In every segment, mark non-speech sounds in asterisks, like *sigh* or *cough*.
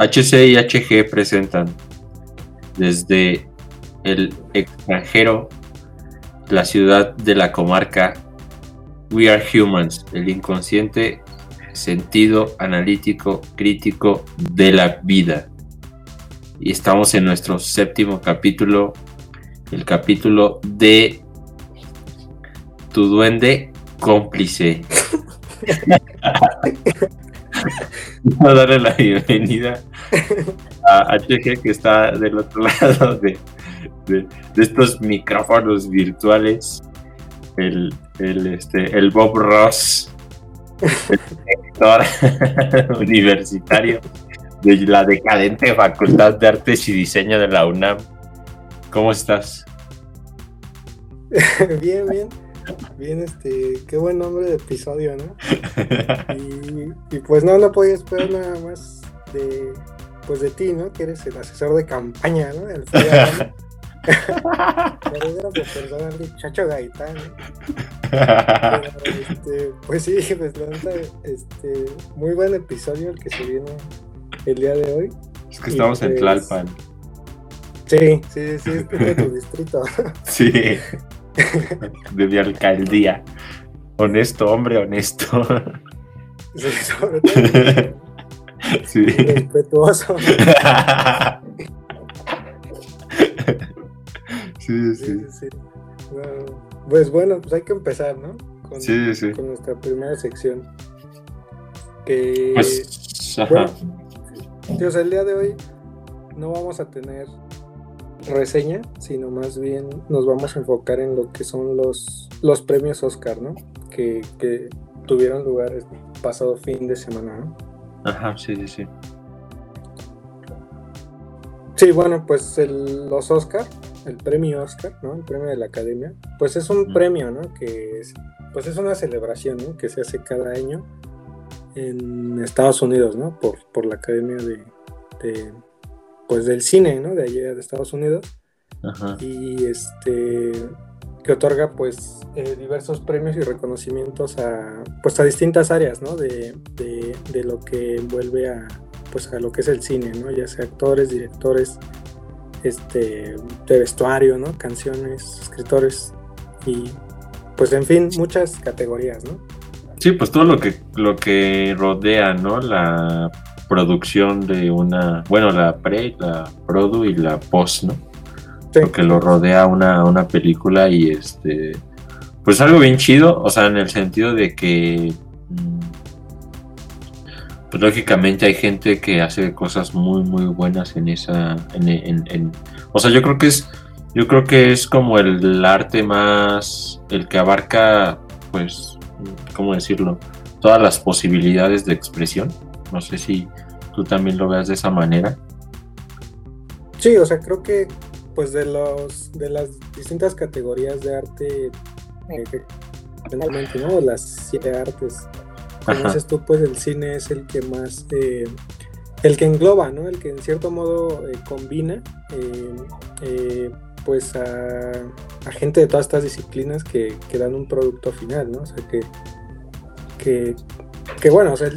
HC y HG presentan desde el extranjero, la ciudad de la comarca We Are Humans, el inconsciente sentido analítico crítico de la vida. Y estamos en nuestro séptimo capítulo, el capítulo de Tu duende cómplice. *laughs* *laughs* a darle la bienvenida *laughs* a HG que está del otro *laughs* lado de, de, estos micrófonos virtuales. El, el, este, el Bob Ross, el director *laughs* universitario de la decadente Facultad de Artes y Diseño de la UNAM. ¿Cómo estás? bien, bien. Bien, este, qué buen nombre de episodio, ¿no? Y, pues no, no podía esperar nada más de, pues de ti, ¿no? Que eres el asesor de campaña, ¿no? El *laughs* de Chacho Gaitán. Este, pues sí, *laughs* pues la este, muy buen episodio el que se viene el día de hoy. Es que estamos en pues, Tlalpan. Sí, sí, sí, es de tu distrito. *laughs* Sí. De mi alcaldía. Honesto, hombre, honesto. Sí, sobre todo. Sí. Respetuoso. *laughs* Sí, sí. sí, pues bueno, pues hay que empezar, ¿no? Con, sí, sí. con nuestra primera sección. Que. Pues, bueno, el día de hoy no vamos a tener reseña, sino más bien nos vamos a enfocar en lo que son los, los premios Oscar, ¿no? Que, que tuvieron lugar el pasado fin de semana, ¿no? Ajá, sí, sí, sí. Sí, bueno, pues el, los Oscar el premio Oscar, ¿no? El premio de la Academia, pues es un premio, ¿no? Que es, pues es una celebración, ¿no? Que se hace cada año en Estados Unidos, ¿no? Por, por la Academia de, pues del cine, ¿no? De allá de Estados Unidos. Ajá. Y este que otorga pues eh, diversos premios y reconocimientos a pues a distintas áreas, ¿no? De, de, lo que envuelve a pues a lo que es el cine, ¿no? Ya sea actores, directores, este, de vestuario, ¿no? Canciones, escritores y pues en fin, muchas categorías, ¿no? Sí, pues todo lo que, lo que rodea, ¿no? La producción de una, bueno, la pre, la produ y la post, ¿no? Lo que lo rodea una, una película y este, pues algo bien chido, o sea, en el sentido de que pues lógicamente hay gente que hace cosas muy muy buenas en esa en, o sea yo creo que es yo creo que es como el, arte más el que abarca pues cómo decirlo todas las posibilidades de expresión. No sé si tú también lo veas de esa manera. Sí o sea creo que pues de los de las distintas categorías de arte eh, ¿no? las siete artes como dices tú, pues el cine es el que más, eh, el que engloba, ¿no? El que en cierto modo eh, combina, eh, pues a, gente de todas estas disciplinas que, dan un producto final, ¿no? O sea, que, que, bueno, o sea,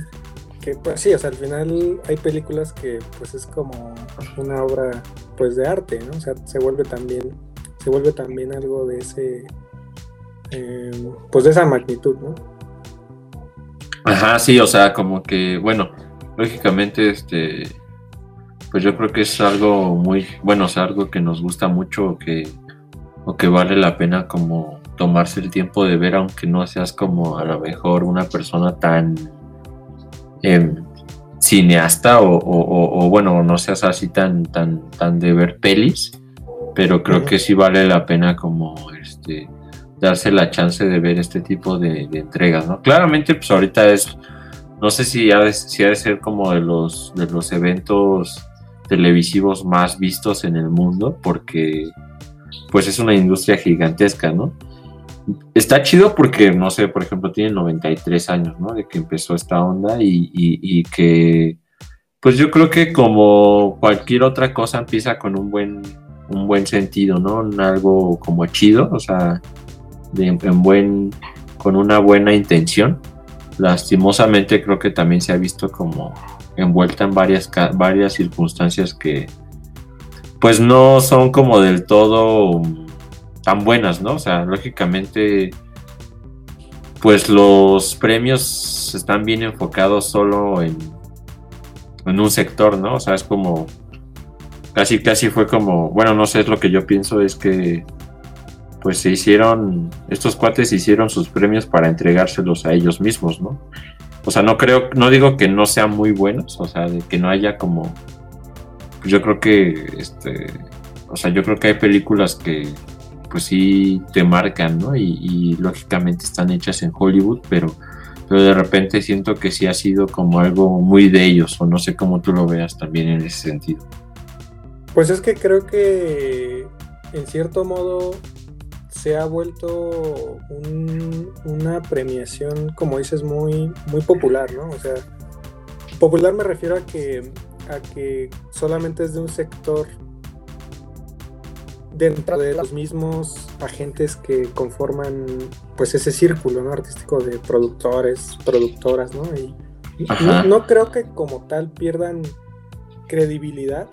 que pues sí, o sea, al final hay películas que pues es como una obra pues de arte, ¿no? O sea, se vuelve también, se vuelve también algo de ese, pues de esa magnitud, ¿no? Ajá, sí, o sea, como que, bueno, lógicamente, este, pues yo creo que es algo muy, bueno, o sea, algo que nos gusta mucho o que, o que vale la pena como tomarse el tiempo de ver, aunque no seas como a lo mejor una persona tan em, cineasta o, o, bueno, no seas así tan, tan, tan de ver pelis, pero creo que sí vale la pena como, este, darse la chance de ver este tipo de, entregas, ¿no? Claramente, pues ahorita es, no sé si ha, de, si ha de ser como de los, de los eventos televisivos más vistos en el mundo, porque pues es una industria gigantesca, ¿no? Está chido porque, no sé, por ejemplo, tiene 93 años, ¿no? De que empezó esta onda y, que, pues yo creo que como cualquier otra cosa empieza con un buen, un buen sentido, ¿no? Algo como chido, o sea, en buen, con una buena intención. Lastimosamente creo que también se ha visto como envuelta en varias, varias circunstancias que pues no son como del todo tan buenas, ¿no? O sea, lógicamente pues los premios están bien enfocados solo en, en un sector, ¿no? O sea, es como casi casi fue como, bueno, no sé, es lo que yo pienso es que pues se hicieron, estos cuates hicieron sus premios para entregárselos a ellos mismos, ¿no? O sea, no creo, no digo que no sean muy buenos, o sea, de que no haya como, yo creo que, este, o sea, yo creo que hay películas que, pues sí te marcan, ¿no? Y, lógicamente están hechas en Hollywood, pero, pero de repente siento que sí ha sido como algo muy de ellos, o no sé cómo tú lo veas también en ese sentido. Pues es que creo que en cierto modo se ha vuelto una premiación, como dices, muy, muy popular, ¿no? O sea, popular me refiero a que, a que solamente es de un sector dentro de los mismos agentes que conforman pues ese círculo ¿no? artístico de productores, productoras, ¿no? Y no creo que como tal pierdan credibilidad,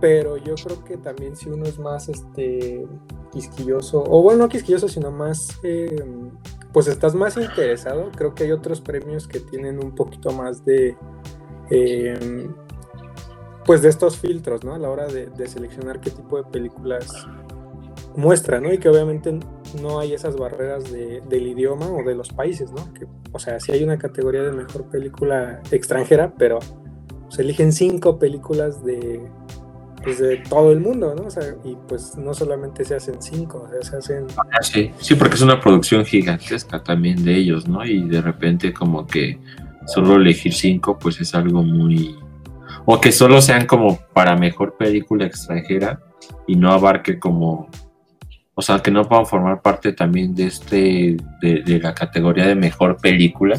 pero yo creo que también si uno es más este quisquilloso, o bueno, no quisquilloso, sino más, eh, pues estás más interesado, creo que hay otros premios que tienen un poquito más de, em, pues de estos filtros, ¿no? A la hora de, seleccionar qué tipo de películas muestra, ¿no? Y que obviamente no hay esas barreras del idioma o de los países, ¿no? Que, o sea, sí hay una categoría de mejor película extranjera, pero se eligen cinco películas de, pues de todo el mundo, ¿no? O sea, y pues no solamente se hacen cinco, o sea, se hacen... Ah, sí, sí, porque es una producción gigantesca también de ellos, ¿no? Y de repente como que solo elegir cinco, pues es algo muy... O que solo sean como para mejor película extranjera y no abarque como... O sea, que no puedan formar parte también de este, de, la categoría de mejor película,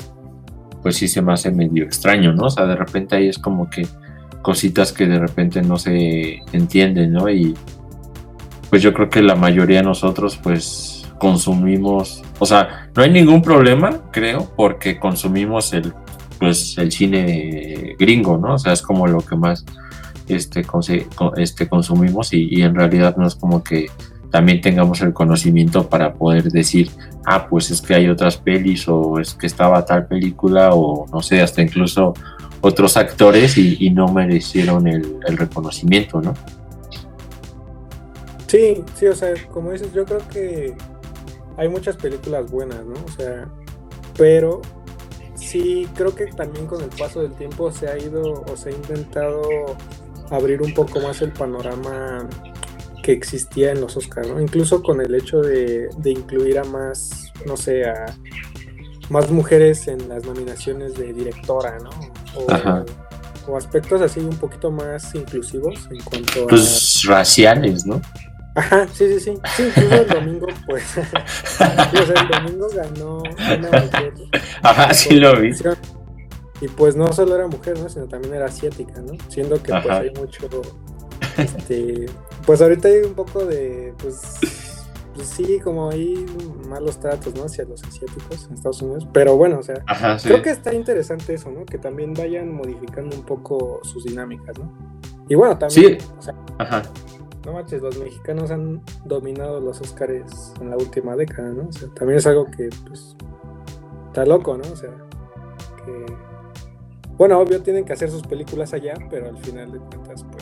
pues sí se me hace medio extraño, ¿no? O sea, de repente ahí es como que cositas que de repente no se entienden, ¿no? Y pues yo creo que la mayoría de nosotros pues consumimos, o sea, no hay ningún problema, creo, porque consumimos el pues el cine gringo, ¿no? O sea, es como lo que más este, este consumimos y en realidad no es como que también tengamos el conocimiento para poder decir, ah, pues es que hay otras pelis o es que estaba tal película o no sé, hasta incluso otros actores y, no merecieron el, reconocimiento, ¿no? Sí, sí, o sea, como dices, yo creo que hay muchas películas buenas, ¿no? O sea, pero sí creo que también con el paso del tiempo se ha ido o se ha intentado abrir un poco más el panorama que existía en los Oscars, ¿no? Incluso con el hecho de, de incluir a más, no sé, a más mujeres en las nominaciones de directora, ¿no? o, aspectos así un poquito más inclusivos en cuanto a... Pues raciales, ¿no? Ajá, sí, sí, sí. Sí, incluso el domingo, pues. *laughs* el domingo ganó una mujer. *laughs* Ajá, sí lo vi. Y pues no solo era mujer, ¿no? Sino también era asiática, ¿no? Siendo que pues hay mucho. Este. Pues ahorita hay un poco de. Pues pues sí, como hay malos tratos, ¿no? Hacia los asiáticos en Estados Unidos. Pero bueno, o sea, creo que está interesante eso, ¿no? Que también vayan modificando un poco sus dinámicas, ¿no? Y bueno, también, sí. o sea, Ajá. no manches, los mexicanos han dominado los Oscars en la última década, ¿no? O sea, también es algo que, pues, está loco, ¿no? O sea, que, bueno, obvio tienen que hacer sus películas allá, pero al final de cuentas, pues,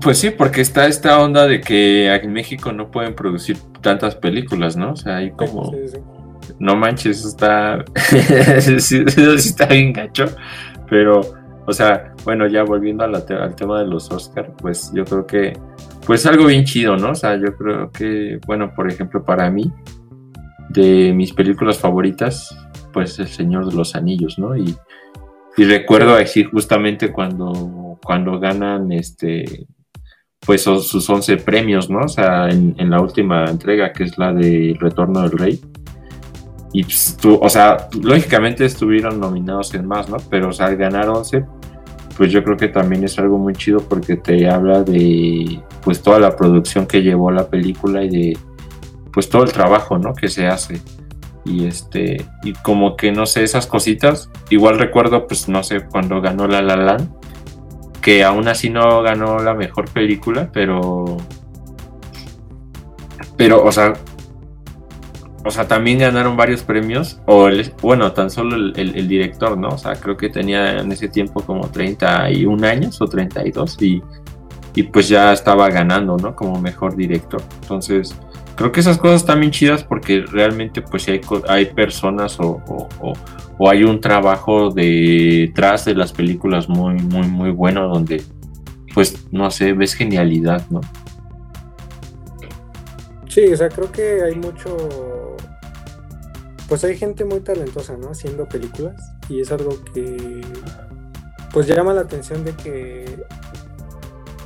pues sí, porque está esta onda de que en México no pueden producir tantas películas, ¿no? O sea, hay como... No manches, eso está... *laughs* eso sí está bien gacho, pero, o sea, bueno, ya volviendo al tema de los Oscars, pues yo creo que, pues algo bien chido, ¿no? O sea, yo creo que, bueno, por ejemplo, para mí, de mis películas favoritas, pues El Señor de los Anillos, ¿no? Y, y recuerdo así justamente cuando, cuando ganan este pues sus 11 premios, ¿no? O sea, en, la última entrega, que es la de Retorno del Rey. Y, pues, o sea, lógicamente estuvieron nominados en más, ¿no? Pero, o sea, ganar 11, pues yo creo que también es algo muy chido porque te habla de, pues, toda la producción que llevó la película y de, pues, todo el trabajo, ¿no? Que se hace. y este y como que no sé esas cositas igual recuerdo pues no sé cuando ganó La La Land que aún así no ganó la mejor película pero pero o sea o sea también ganaron varios premios o bueno tan solo el, director no o sea creo que tenía en ese tiempo como 31 años o 32 y y pues ya estaba ganando no como mejor director. Entonces creo que esas cosas están bien chidas porque realmente pues hay, hay personas o, hay un trabajo detrás de las películas muy, muy, muy bueno donde pues no sé, ves genialidad, ¿no? Sí, o sea, creo que hay mucho, pues hay gente muy talentosa, ¿no? Haciendo películas y es algo que pues llama la atención de que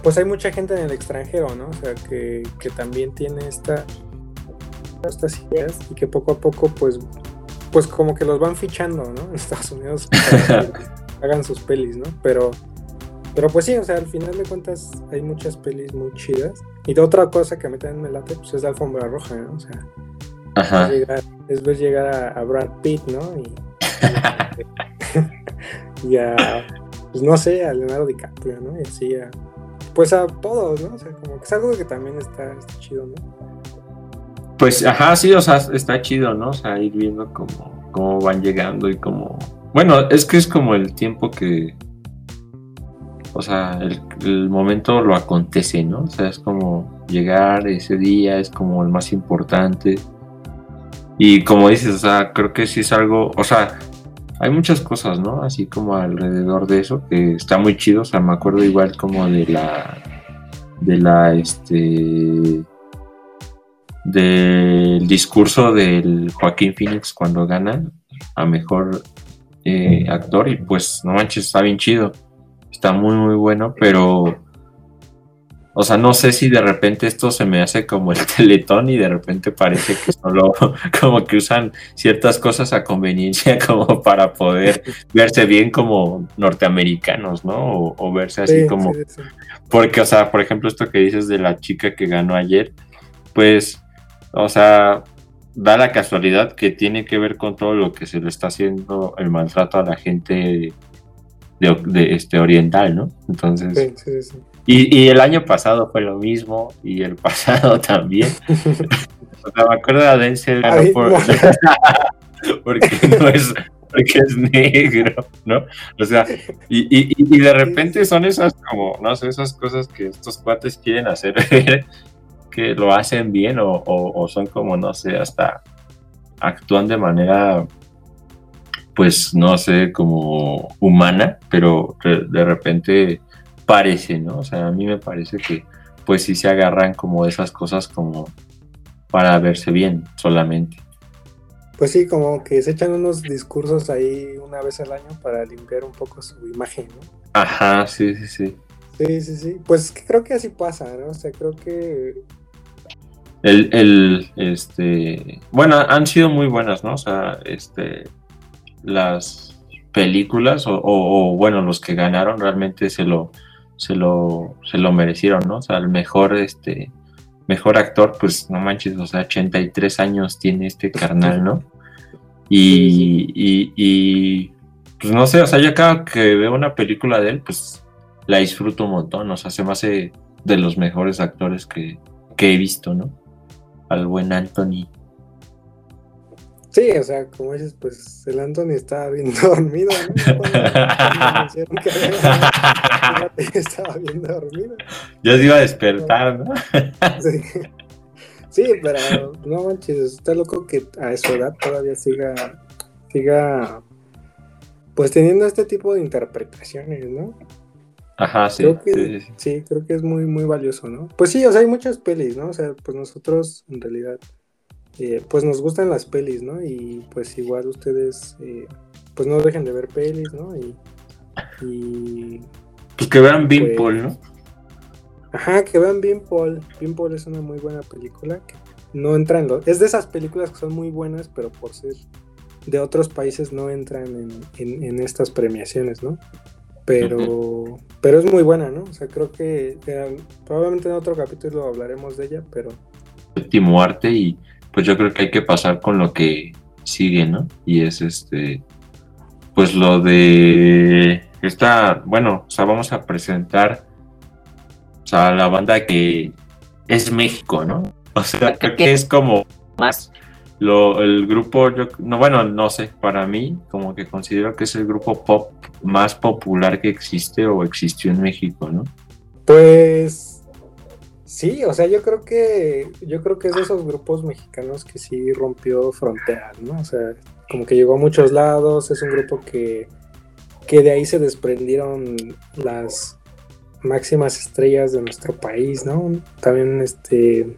pues hay mucha gente en el extranjero, ¿no? O sea, que, también tiene esta, estas ideas y que poco a poco, pues, pues como que los van fichando, ¿no? *laughs* En Estados Unidos para que *laughs* hagan sus pelis, ¿no? Pero, pero pues sí, o sea, al final de cuentas hay muchas pelis muy chidas. Y de otra cosa que a mí también me late, pues es la alfombra roja, ¿no? O sea, Es, ver llegar a, Brad Pitt, ¿no? Y, *laughs* y, a, pues no sé, a Leonardo DiCaprio, ¿no? Y así a pues a todos, ¿no? O sea, como que es algo que también está, chido, ¿no? Pues, ajá, sí, o sea, está chido, ¿no? O sea, ir viendo cómo, cómo van llegando y cómo... Bueno, es que es como el tiempo que... O sea, el, momento lo acontece, ¿no? O sea, es como llegar ese día, es como el más importante. Y como dices, o sea, creo que sí es algo, o sea, hay muchas cosas, ¿no? Así como alrededor de eso, que está muy chido. O sea, me acuerdo igual como de la. de la. este. del discurso del Joaquín Phoenix cuando gana a mejor eh, actor. Y pues, no manches, está bien chido. Está muy, muy bueno, pero o sea, no sé si de repente esto se me hace como el *laughs* teletón y de repente parece que solo *laughs* como que usan ciertas cosas a conveniencia *laughs* como para poder verse bien como norteamericanos, ¿no? O, verse así como... Porque, o sea, por ejemplo, esto que dices de la chica que ganó ayer, pues, o sea, da la casualidad que tiene que ver con todo lo que se le está haciendo el maltrato a la gente de, este oriental, ¿no? Entonces... Sí, sí, Y, el año pasado fue lo mismo, y el *laughs* pasado también. o sea, me acuerdo de Denzel *laughs* porque no es porque es negro, ¿no? O sea, y, y, y, de repente son esas como, no sé, esas cosas que estos cuates quieren hacer que lo hacen bien o, o, son como, no sé, hasta actúan de manera, pues, no sé, como humana, pero de repente parece, ¿no? O sea, a mí me parece que pues sí se agarran como esas cosas como para verse bien solamente. Pues sí, como que se echan unos discursos ahí una vez al año para limpiar un poco su imagen, ¿no? Ajá, sí, sí, sí. Sí, sí, sí. Pues creo que así pasa, ¿no? O sea, creo que... El, el, este... Bueno, han sido muy buenas, ¿no? O sea, este... Las películas o, o bueno, los que ganaron realmente se lo se lo, se lo merecieron, ¿no? O sea, el mejor, este, mejor actor, pues no manches, o sea, 83 años tiene este carnal, ¿no? Y, y, pues no sé, o sea, yo cada que veo una película de él, pues la disfruto un montón, o sea, se me hace de los mejores actores que, que he visto, ¿no? Al buen Anthony Sí, o sea, como dices, pues el Anthony estaba bien *laughs* dormido, ¿no? estaba bien dormido. Ya se iba a despertar, ¿no? Sí. pero no manches, está loco que a su edad todavía siga, siga, pues teniendo este tipo de interpretaciones, ¿no? Ajá, sí, sí, sí, creo que es muy, muy valioso, ¿no? Pues sí, o sea, hay muchas pelis, ¿no? O sea, pues nosotros en realidad eh, pues nos gustan las pelis, ¿no? Y pues igual ustedes, eh, pues no dejen de ver pelis, ¿no? Y, pues que vean Beanpole, pues, ¿no? Ajá, que vean Beanpole. Beanpole es una muy buena película. Que no entra en Es de esas películas que son muy buenas, pero por ser de otros países no entran en, estas premiaciones, ¿no? Pero, pero es muy buena, ¿no? O sea, creo que eh, probablemente en otro capítulo hablaremos de ella, pero... Séptimo arte y pues yo creo que hay que pasar con lo que sigue, ¿no? Y es este, pues lo de esta, bueno, o sea, vamos a presentar o sea, la banda que es México, ¿no? O sea, creo que es como más lo, el grupo, yo, no, bueno, no sé, para mí, como que considero que es el grupo pop más popular que existe o existió en México, ¿no? Pues sí, o sea, yo creo que yo creo que es de esos grupos mexicanos que sí rompió fronteras, ¿no? O sea, como que llegó a muchos lados, es un grupo que, que de ahí se desprendieron las máximas estrellas de nuestro país, ¿no? También este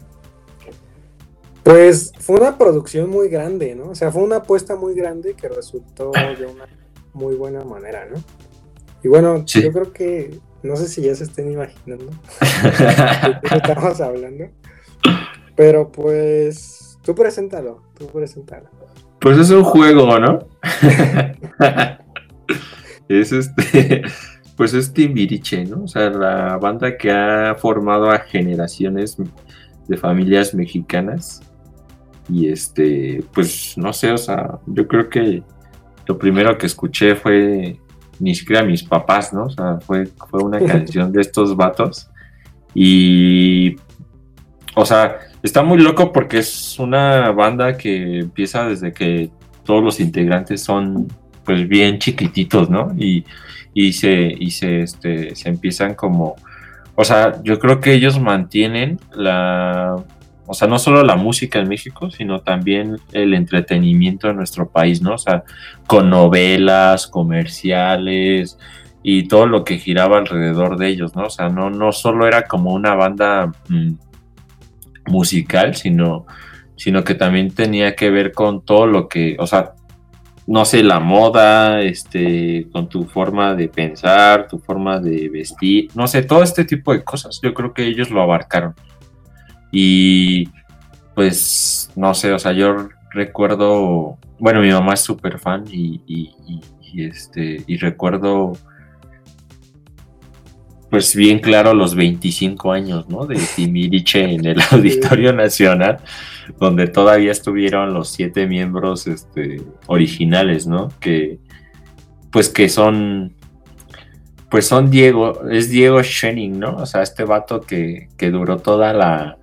pues fue una producción muy grande, ¿no? O sea, fue una apuesta muy grande que resultó de una muy buena manera, ¿no? Y bueno, yo creo que, no sé si ya se estén imaginando estamos hablando, pero pues tú preséntalo, tú preséntalo. Pues es un juego, ¿no? *laughs* es este, pues es Timbiriche, ¿no? O sea, la banda que ha formado a generaciones de familias mexicanas y este, pues no sé, o sea, yo creo que lo primero que escuché fue ni siquiera mis papás, ¿no? O sea, fue, fue una *laughs* canción de estos vatos. Y, o sea, está muy loco porque es una banda que empieza desde que todos los integrantes son, pues, bien chiquititos, ¿no? Y, y se, y se, este, se empiezan como, o sea, yo creo que ellos mantienen la o sea, no solo la música en México, sino también el entretenimiento en nuestro país, ¿no? O sea, con novelas, comerciales y todo lo que giraba alrededor de ellos, ¿no? O sea, no, no solo era como una banda mm, musical, sino, sino que también tenía que ver con todo lo que, o sea, no sé, la moda, este, con tu forma de pensar, tu forma de vestir, no sé, todo este tipo de cosas, yo creo que ellos lo abarcaron. Y pues, no sé, o sea, yo recuerdo, bueno, mi mamá es súper fan y, este, y recuerdo pues bien claro los 25 años, ¿no? De Timiriche *laughs* en el Auditorio Nacional, donde todavía estuvieron los siete miembros este, originales, ¿no? Que, pues que son, pues son Diego, es Diego Schenning, ¿no? O sea, este vato que, que duró toda la,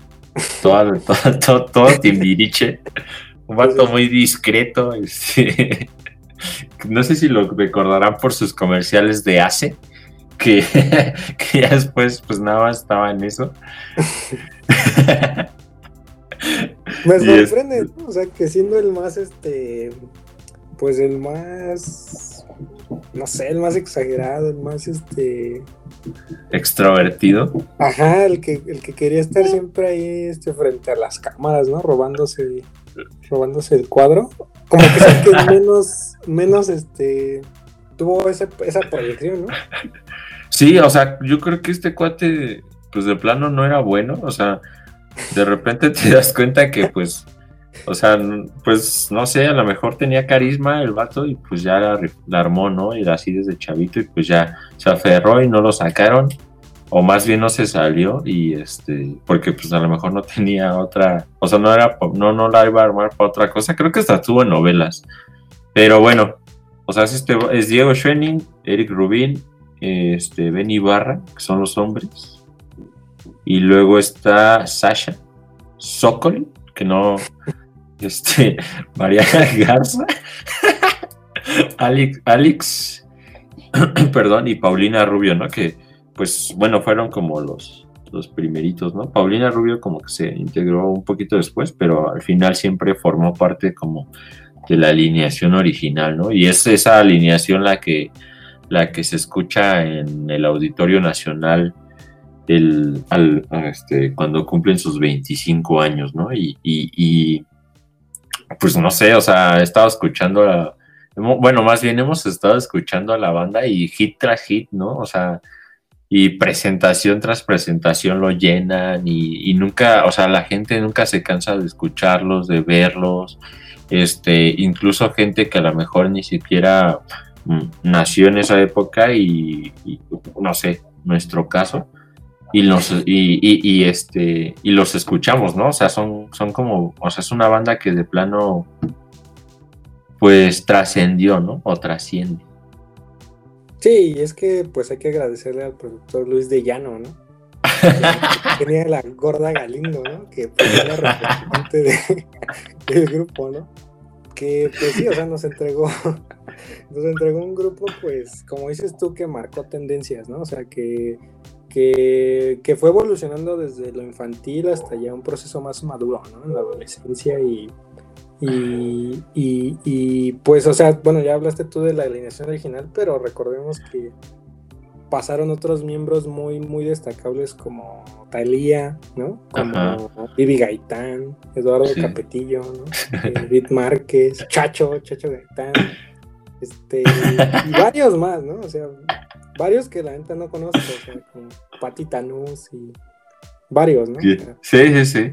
*laughs* todo, todo, todo, *laughs* Timbiriche. Un vato muy discreto. Este, *laughs* no sé si lo recordarán por sus comerciales de ACE, que, que ya después, pues nada más estaba en eso. Me sorprende, o sea, que siendo el más, este, pues el más, no sé, el más exagerado, el más, este, extrovertido. Ajá, el que, el que quería estar siempre ahí este, frente a las cámaras, ¿no? Robándose, robándose el cuadro. Como que es que *laughs* menos, menos este tuvo esa proyección, ¿no? Sí, o sea, yo creo que este cuate, pues de plano no era bueno. O sea, de repente te das cuenta que pues o sea, pues no sé, a lo mejor tenía carisma el vato y pues ya la, armó, ¿no? Y así desde chavito y pues ya se aferró y no lo sacaron. O más bien no se salió y este, porque pues a lo mejor no tenía otra, o sea, no era, no, no la iba a armar para otra cosa. Creo que hasta tuvo novelas. Pero bueno, o sea, es, este, es Diego Schwenning, Eric Rubin, este, Ben Ibarra, que son los hombres. Y luego está Sasha Sokol, que no, este, *laughs* Mariana Garza, Alex, Alex *clears throat* perdón, y Paulina Rubio, ¿no? Que, pues, bueno, fueron como los, los primeritos, ¿no? Paulina Rubio como que se integró un poquito después, pero al final siempre formó parte como de la alineación original, ¿no? Y es esa alineación la que, la que se escucha en el Auditorio Nacional el, al, este, cuando cumplen sus 25 años, ¿no? y pues no sé, o sea, he estado escuchando, bueno, más bien hemos estado escuchando a la banda y hit tras hit, ¿no? O sea, y presentación tras presentación lo llenan y, nunca, o sea, la gente nunca se cansa de escucharlos, de verlos, este, incluso gente que a lo mejor ni siquiera mm, nació en esa época y no sé, nuestro caso, y los y, este y los escuchamos, ¿no? O sea, son, son como, o sea, es una banda que de plano pues trascendió, ¿no? O trasciende. Sí, es que pues hay que agradecerle al productor Luis de Llano, ¿no? *laughs* tenía la gorda Galindo, ¿no? Que fue la representante del grupo, ¿no? Que pues sí, o sea, nos entregó, nos entregó un grupo, pues, como dices tú, que marcó tendencias, ¿no? O sea, que, que, que fue evolucionando desde lo infantil hasta ya un proceso más maduro, ¿no? En la adolescencia y, y, y, y, pues, o sea, bueno, ya hablaste tú de la alineación original, pero recordemos que pasaron otros miembros muy, muy destacables como Talía, ¿no? Como Vivi Gaitán, Eduardo Capetillo, ¿no? *laughs* Edith Márquez, Chacho, Chacho Gaitán, este, y *laughs* varios más, ¿no? O sea, varios que la gente no conoce, o sea, como Pati Tanús y varios, ¿no? Sí, sí, sí.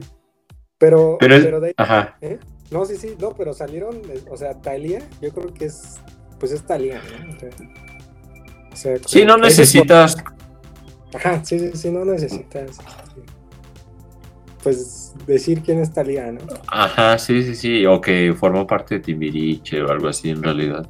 Pero, pero, de ahí, Ajá. ¿eh? No, sí, sí, no, pero salieron, o sea, Talía, yo creo que es, pues es Talía, ¿no? O sea, sí, no necesitas. Ajá, sí, sí, sí, no necesitas. Pues decir quién es Talía, ¿no? Ajá, sí, sí, sí. O que formó parte de Timbiriche o algo así en realidad.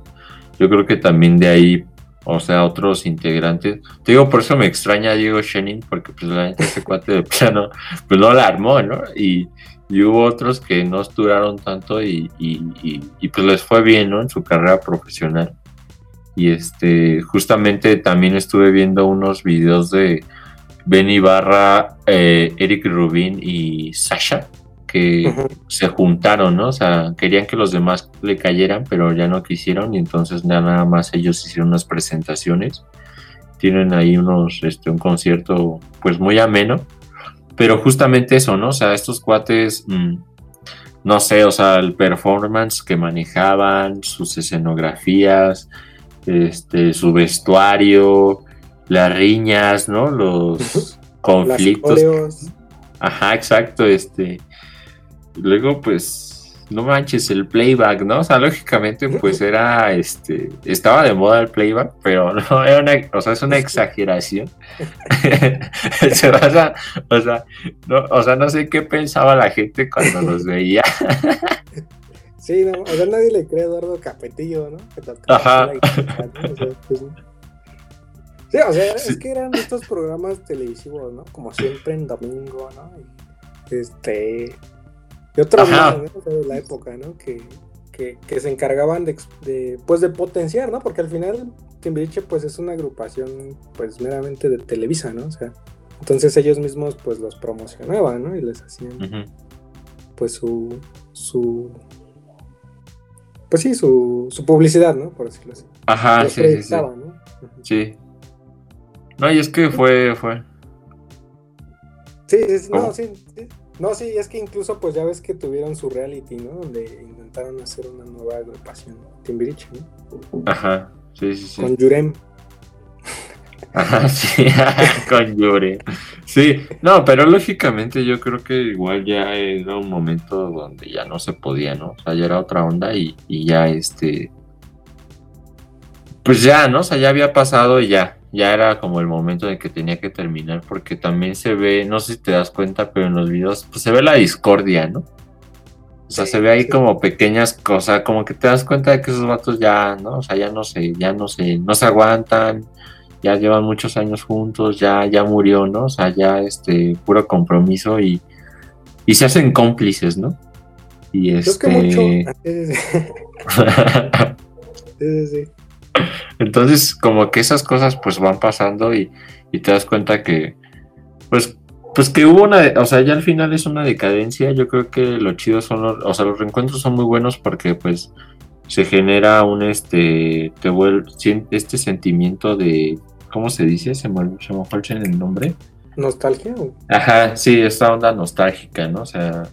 Yo creo que también de ahí, o sea, otros integrantes. Te digo, por eso me extraña Diego Shenin, porque pues la gente ese cuate de plano, pues no la armó, ¿no? Y, hubo otros que no duraron tanto y, pues les fue bien, ¿no? En su carrera profesional. Y este, justamente también estuve viendo unos videos de Ben Ibarra, eh, Eric Rubin y Sasha, que se juntaron, ¿no? O sea, querían que los demás le cayeran, pero ya no quisieron, y entonces nada más ellos hicieron unas presentaciones. Tienen ahí unos, este, un concierto, pues muy ameno. Pero justamente eso, ¿no? O sea, estos cuates, mm, no sé, o sea, el performance que manejaban, sus escenografías, este, su vestuario, las riñas, ¿no? Los conflictos. Ajá, exacto, este. Luego, pues, no manches, el playback, ¿no? O sea, lógicamente, pues era, este, estaba de moda el playback, pero *laughs* no, era una, o sea, es una exageración. *laughs* *laughs* Se basa, o sea, no, o sea, no sé qué pensaba la gente cuando los veía. Sí, no, o sea, nadie le cree a Eduardo Capetillo, ¿no? Ajá. Pues, sí, o sea, es que eran estos programas televisivos, ¿no? Como siempre en domingo, ¿no? Y, este. Y otros más, ¿no? de la época, ¿no? Que, que, que se encargaban de, de, pues, de potenciar, ¿no? Porque al final Timbiriche, pues, es una agrupación, pues, meramente de Televisa, ¿no? O sea, entonces ellos mismos, pues, los promocionaban, ¿no? Y les hacían, pues, su, su pues sí, su, su publicidad, ¿no? Por decirlo así. Ajá, sí, sí, sí. ¿no? Sí. No, y es que fue, fue. Sí, no, sí, sí, No, sí, es que incluso pues ya ves que tuvieron su reality, ¿no? Donde intentaron hacer una nueva agrupación, Timbiriche, ¿no? Ajá, sí, sí, sí. Con Yurem. Ajá, *laughs* sí, *laughs* con Yurem. Sí, no, pero lógicamente yo creo que igual ya era un momento donde ya no se podía, ¿no? O sea, ya era otra onda y, ya este. Pues ya, ¿no? O sea, ya había pasado y ya. Ya era como el momento de que tenía que terminar, porque también se ve, no sé si te das cuenta, pero en los videos, pues se ve la discordia, ¿no? O sea, se ve ahí como pequeñas cosas, como que te das cuenta de que esos vatos ya, ¿no? O sea, ya no se, ya no se, no se aguantan, ya llevan muchos años juntos, ya, ya murió, ¿no? O sea, ya este puro compromiso y, y se hacen cómplices, ¿no? Y este... Entonces, como que esas cosas pues van pasando y, y, te das cuenta que, pues, pues que hubo una, o sea, ya al final es una decadencia, yo creo que lo chido son los, o sea, los reencuentros son muy buenos porque pues se genera un, este, te vuelve, este sentimiento de, ¿cómo se dice? Se me, se me fue el nombre. ¿Nostalgia? Ajá, sí, esta onda nostálgica, ¿no? O sea,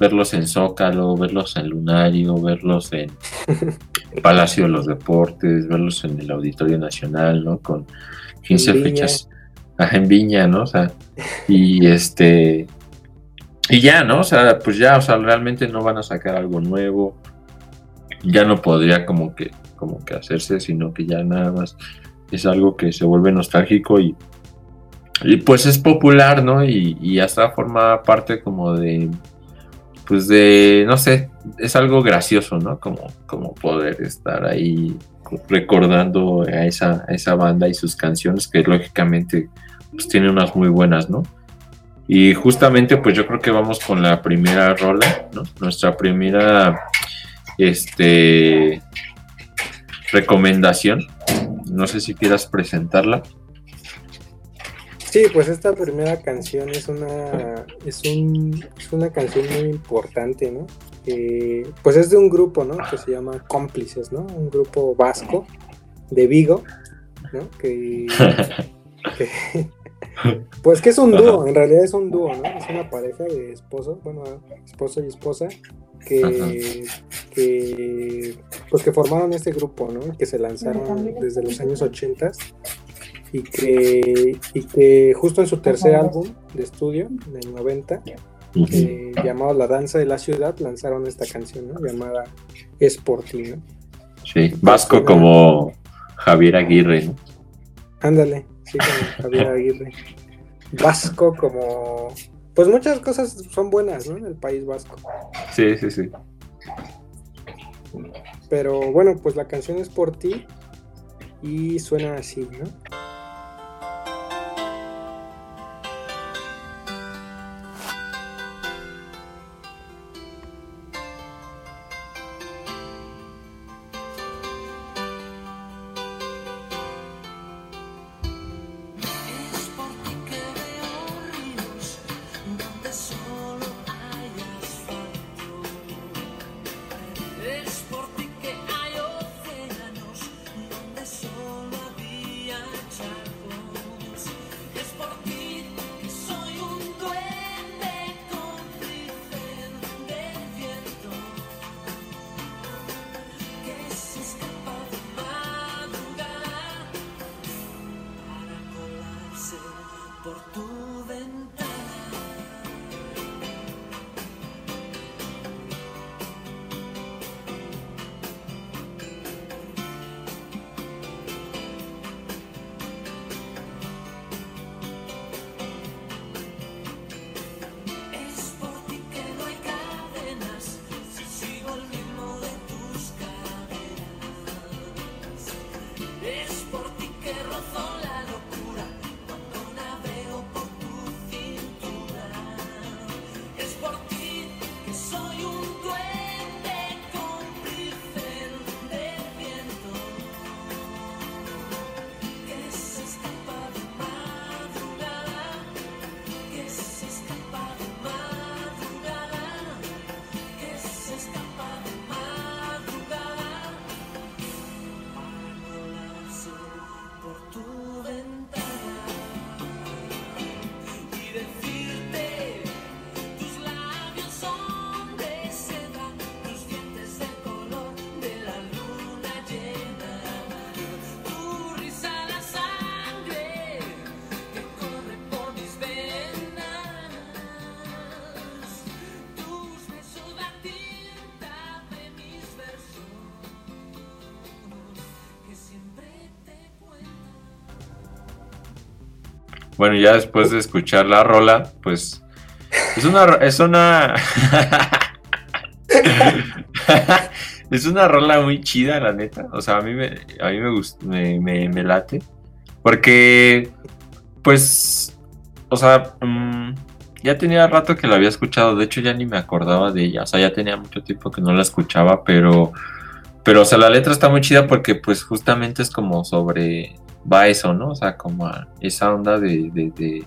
verlos en Zócalo, verlos en Lunario, verlos en *laughs* Palacio de los Deportes, verlos en el Auditorio Nacional, ¿no? Con 15 fechas. Ajá, en Viña, ¿no? O sea, y este. Y ya, ¿no? O sea, pues ya, o sea, realmente no van a sacar algo nuevo. Ya no podría como que, como que hacerse, sino que ya nada más es algo que se vuelve nostálgico y, y pues es popular, ¿no? Y, y hasta forma parte como de, pues de, no sé, es algo gracioso, ¿no? Como, como poder estar ahí recordando a esa, esa banda y sus canciones, que lógicamente pues tiene unas muy buenas, ¿no? Y justamente pues yo creo que vamos con la primera rola, ¿no? Nuestra primera este recomendación. No sé si quieras presentarla. Sí, pues esta primera canción es una es, un, es una canción muy importante, ¿no? pues es de un grupo, ¿no? Que se llama Cómplices, ¿no? Un grupo vasco de Vigo, ¿no? Que, *laughs* pues que es un dúo, en realidad es un dúo, ¿no? Es una pareja de esposos, bueno, esposo y esposa, que, pues que formaron este grupo, ¿no? Que se lanzaron desde los años 80 y que, y que justo en su tercer álbum de estudio, en el 90, eh, llamado La Danza de la Ciudad, lanzaron esta canción, ¿no? Llamada Sporting, ¿no? Sí, vasco como Javier Aguirre, ¿no? Ándale, sí, como Javier *laughs* Aguirre. Vasco como... Pues muchas cosas son buenas, ¿no? En el País Vasco. Sí, sí, sí. Pero bueno, pues la canción es por ti y suena así, ¿no? Bueno, ya después de escuchar la rola, pues es una es una *laughs* es una rola muy chida, la neta. O sea, a mí me a mí me gusta, me, me, late. Porque pues o sea, mm, ya tenía rato que la había escuchado, de hecho ya ni me acordaba de ella, o sea, ya tenía mucho tiempo que no la escuchaba, pero pero o sea, la letra está muy chida porque pues justamente es como sobre va eso, ¿no? O sea, como a esa onda de,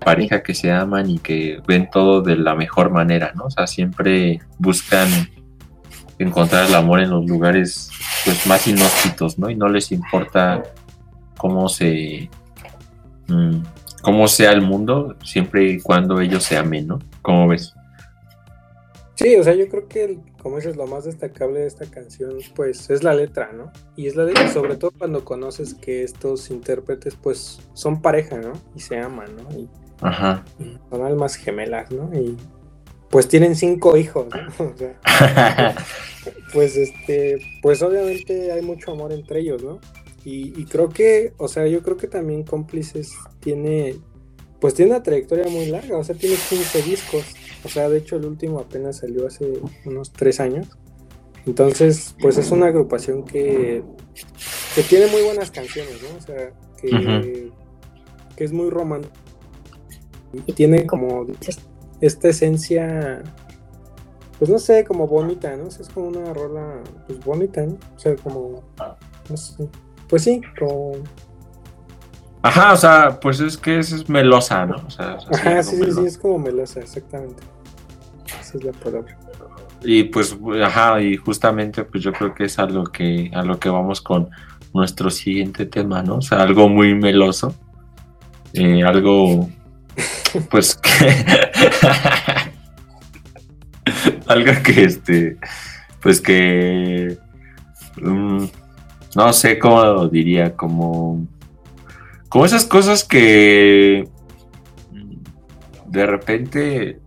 pareja que se aman y que ven todo de la mejor manera, ¿no? O sea, siempre buscan encontrar el amor en los lugares pues más inhóspitos, ¿no? Y no les importa cómo se mm, cómo sea el mundo, siempre y cuando ellos se amen, ¿no? ¿Cómo ves? Sí, o sea, yo creo que, como dices, lo más destacable de esta canción, pues, es la letra, ¿no? Y es la letra, sobre todo cuando conoces que estos intérpretes, pues, son pareja, ¿no? Y se aman, ¿no? Y, Ajá. son almas gemelas, ¿no? Y pues tienen cinco hijos, ¿no? *laughs* O sea, *laughs* pues, este, pues obviamente hay mucho amor entre ellos, ¿no? Y, y creo que, o sea, yo creo que también Cómplices tiene, pues tiene una trayectoria muy larga, o sea, tiene 15 discos O sea, de hecho el último apenas salió hace unos tres años. Entonces, pues es una agrupación que, que tiene muy buenas canciones, ¿no? O sea, que, que es muy romántica. Y tiene como esta esencia, pues no sé, como bonita, ¿no? es como una rola, pues bonita, ¿no? O sea, como, no sé, pues sí, como... Ajá, o sea, pues es que es, melosa, ¿no? O sea, Ajá, sí, sí, sí, es como melosa, exactamente. Esa es la palabra. Y pues, ajá, y justamente pues yo creo que es a lo que, a lo que vamos con nuestro siguiente tema, ¿no? O sea, algo muy meloso, eh, algo, *laughs* pues, que *laughs* algo que, este, pues que, mm, no sé cómo diría, como, como esas cosas que de repente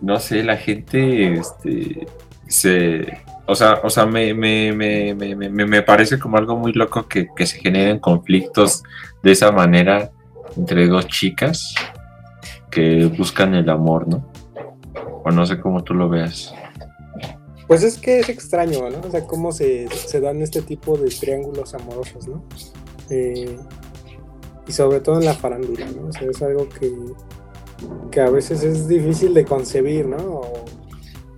no sé, la gente este, se... O sea, o sea me, me, me, me, parece como algo muy loco que, se generen conflictos de esa manera entre dos chicas que buscan el amor, ¿no? O no sé cómo tú lo veas. Pues es que es extraño, ¿no? O sea, cómo se, dan este tipo de triángulos amorosos, ¿no? Eh, y sobre todo en la farándula, ¿no? O sea, es algo que, que a veces es difícil de concebir, ¿no?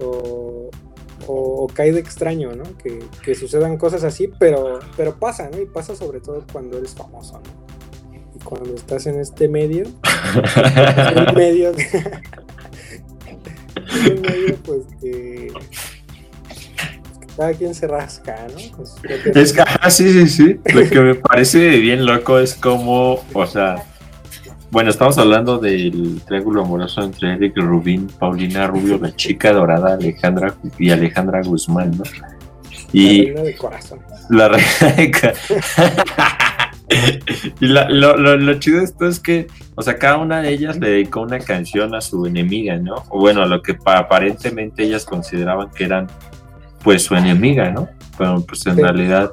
O, o, cae de extraño, ¿no? Que, sucedan cosas así, pero, pero pasa, ¿no? Y pasa sobre todo cuando eres famoso, ¿no? Y cuando estás en este medio, *laughs* en medio, *laughs* en medio, pues que, cada quien se rasca, ¿no? es que, ah, sí, sí, sí. Lo que me parece bien loco es como, o sea, bueno, estamos hablando del triángulo amoroso entre Eric Rubín, Paulina Rubio, la chica dorada, Alejandra y Alejandra Guzmán, ¿no? Y la reina de corazón. La reina *laughs* de y lo, lo, chido de esto es que, o sea, cada una de ellas le dedicó una canción a su enemiga, ¿no? O bueno, a lo que aparentemente ellas consideraban que eran, pues, su enemiga, ¿no? Pero pues en realidad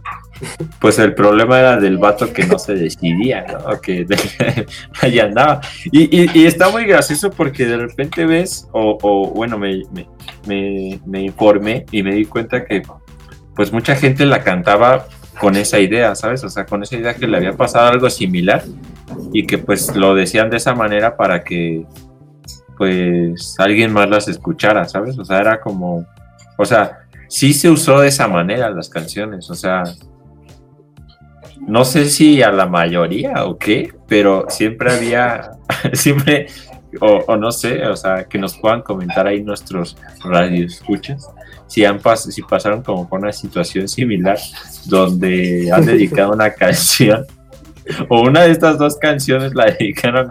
pues el problema era del vato que no se decidía, ¿no? Que *laughs* ahí andaba. Y, está muy gracioso porque de repente ves, o, bueno, me, me, informé y me di cuenta que pues mucha gente la cantaba con esa idea, ¿sabes? O sea, con esa idea que le había pasado algo similar y que pues lo decían de esa manera para que pues alguien más las escuchara, ¿sabes? O sea, era como, o sea, sí se usó de esa manera las canciones, o sea, no sé si a la mayoría o qué, pero siempre había, *laughs* siempre, o, no sé, o sea, que nos puedan comentar ahí nuestros radioescuchas, si, han si pasaron como por una situación similar donde han dedicado una *laughs* canción, o una de estas dos canciones la dedicaron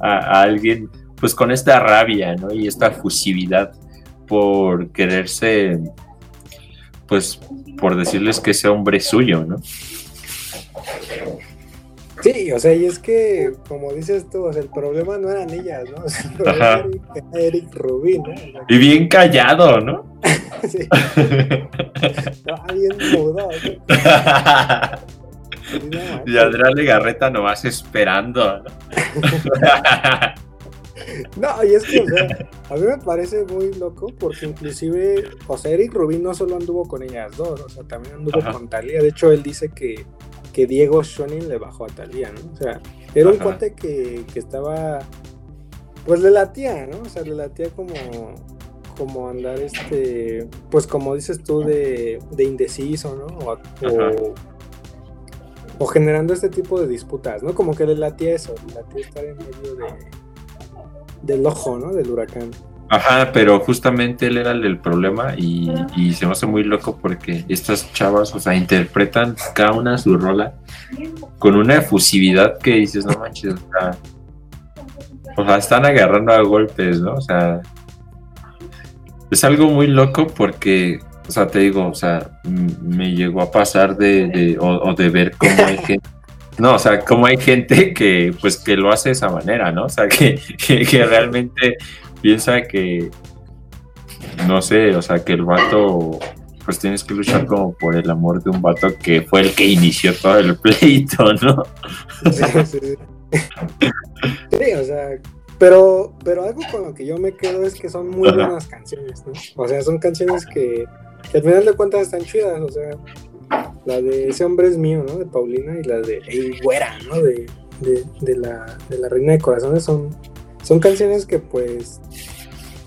a, alguien, pues con esta rabia, ¿no? Y esta fusividad por quererse, pues, por decirles que sea hombre suyo, ¿no? Sí, o sea, y es que, como dices tú, el problema no eran ellas, ¿no? *laughs* el problema era Eric Rubin, ¿no? Y bien callado, ¿no? *laughs* sí. Estaba bien mudo. *laughs* y Adrián Legarreta nomás esperando, ¿no? *laughs* No, y es que, o sea, a mí me parece muy loco porque inclusive, o sea, Eric Rubin no solo anduvo con ellas dos, o sea, también anduvo con Talia. De hecho, él dice que que Diego Schoening le bajó a Talía, ¿no? O sea, era un cuate que, estaba, pues le latía, ¿no? O sea, le latía como, como andar, este, pues como dices tú, de, indeciso, ¿no? O, o, generando este tipo de disputas, ¿no? Como que le latía eso, le latía estar en medio de, del ojo, ¿no? Del huracán. Ajá, pero justamente él era el del problema y, se me hace muy loco porque estas chavas, o sea, interpretan cada una su rola con una efusividad que dices, no manches, o sea, o sea, están agarrando a golpes, ¿no? O sea, es algo muy loco porque, o sea, te digo, o sea, me llegó a pasar de, de o, de ver cómo hay gente *laughs* no, o sea, como hay gente *laughs* que, pues, que lo hace de esa manera, ¿no? O sea, que, que realmente piensa que, no sé, o sea, que el vato, pues tienes que luchar como por el amor de un vato que fue el que inició todo el *laughs* pleito, ¿no? Sí, sí. sí o sea, Pero, pero algo con lo que yo me quedo es que son muy buenas canciones, ¿no? O sea, son canciones que, que al final de cuentas están chidas, o sea, la de Ese hombre es mío, ¿no? De Paulina y la de El Güera, ¿no? De, de, la, de la Reina de Corazones son, son canciones que pues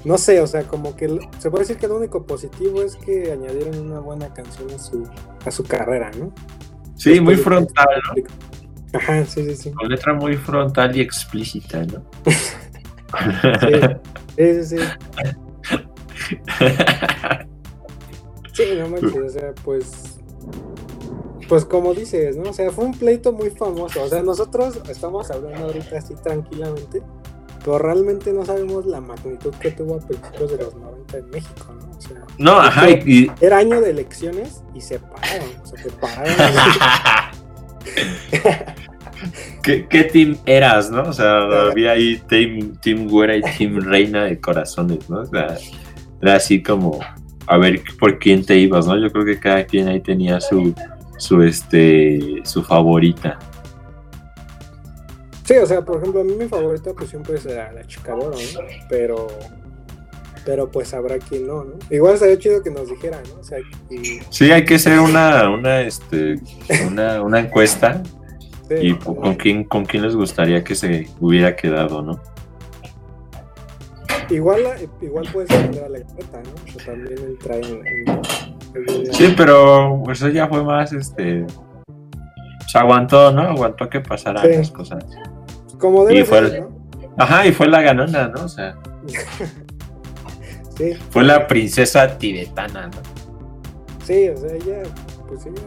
no sé, o sea, como que se puede decir que lo único positivo es que añadieron una buena canción a su, a su carrera, ¿no? Sí, muy frontal, ¿no? Ajá, sí, sí, sí. Con letra muy frontal y explícita, ¿no? *laughs* sí, sí, sí. *laughs* Sí, no manches, o sea, pues. Pues como dices, ¿no? O sea, fue un pleito muy famoso. O sea, nosotros estamos hablando ahorita así tranquilamente, pero realmente no sabemos la magnitud que tuvo a principios de los 90 en México, ¿no? O sea, no, ajá, y... era año de elecciones y se pararon, se separaron. *laughs* ¿Qué, ¿Qué, team eras, no? O sea, había ahí team, team Güera y Team Reina de Corazones, ¿no? O sea, era así como a ver por quién te ibas, ¿no? Yo creo que cada quien ahí tenía su, su, este, su favorita. Sí, o sea, por ejemplo, a mí mi favorita pues siempre es la, la Chicadora, ¿no? Pero, pero pues habrá quien no, ¿no? Igual sería chido que nos dijera, ¿no? O sea, Sí, hay que hacer una, una, este, una, una encuesta *laughs* y con quién, con quién les gustaría que se hubiera quedado, ¿no? Igual, igual puede ser la legreta, ¿no? O sea, también entra en, Sí, pero pues eso ya fue más, este... Se aguantó, ¿no? Aguantó que pasaran las cosas. Como debe ser, ¿no? Ajá, y fue la ganona, ¿no? O sea... sí. Fue la princesa tibetana, ¿no? Sí, o sea, ella, pues ella...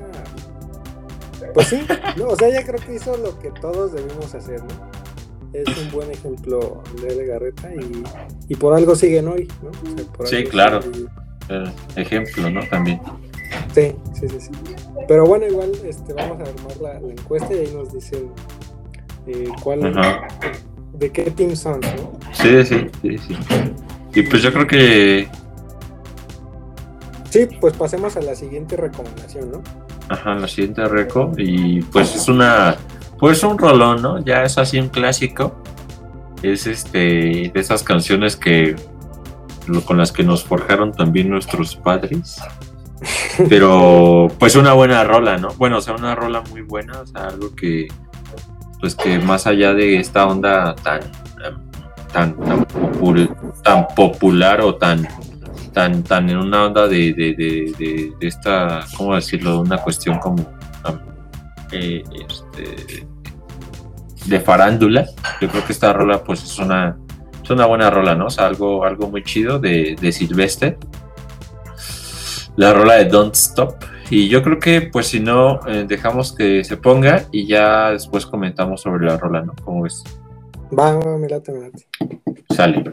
Pues sí, no, o sea, ella creo que hizo lo que todos debimos hacer, ¿no? es un buen ejemplo de Garreta y, y por algo siguen hoy, ¿no? sí, claro. Ejemplo, ¿no? También. Sí, sí, sí, sí. Pero bueno, igual este, vamos a armar la, encuesta y ahí nos dicen eh, cuál, de qué team son, ¿no? Sí, sí, sí, sí. Y pues yo creo que... Sí, pues pasemos a la siguiente recomendación, ¿no? Ajá, la siguiente reco y pues es una pues un rolón, ¿no? Ya es así un clásico. Es este de esas canciones que con las que nos forjaron también nuestros padres. *laughs* Pero pues una buena rola, ¿no? Bueno, o sea, una rola muy buena, o sea, algo que pues que más allá de esta onda tan tan tan, popular o tan tan tan en una onda de, de, de, esta, ¿cómo decirlo? Una cuestión como eh, este, de farándula. Yo creo que esta rola pues es una, es una buena rola, ¿no? O sea, algo, algo muy chido de, de Silvestre. La rola de Don't Stop. Y yo creo que pues si no, eh, dejamos que se ponga y ya después comentamos sobre la rola, ¿no? ¿Cómo ves? Va, va, mirate, mirate. Sale.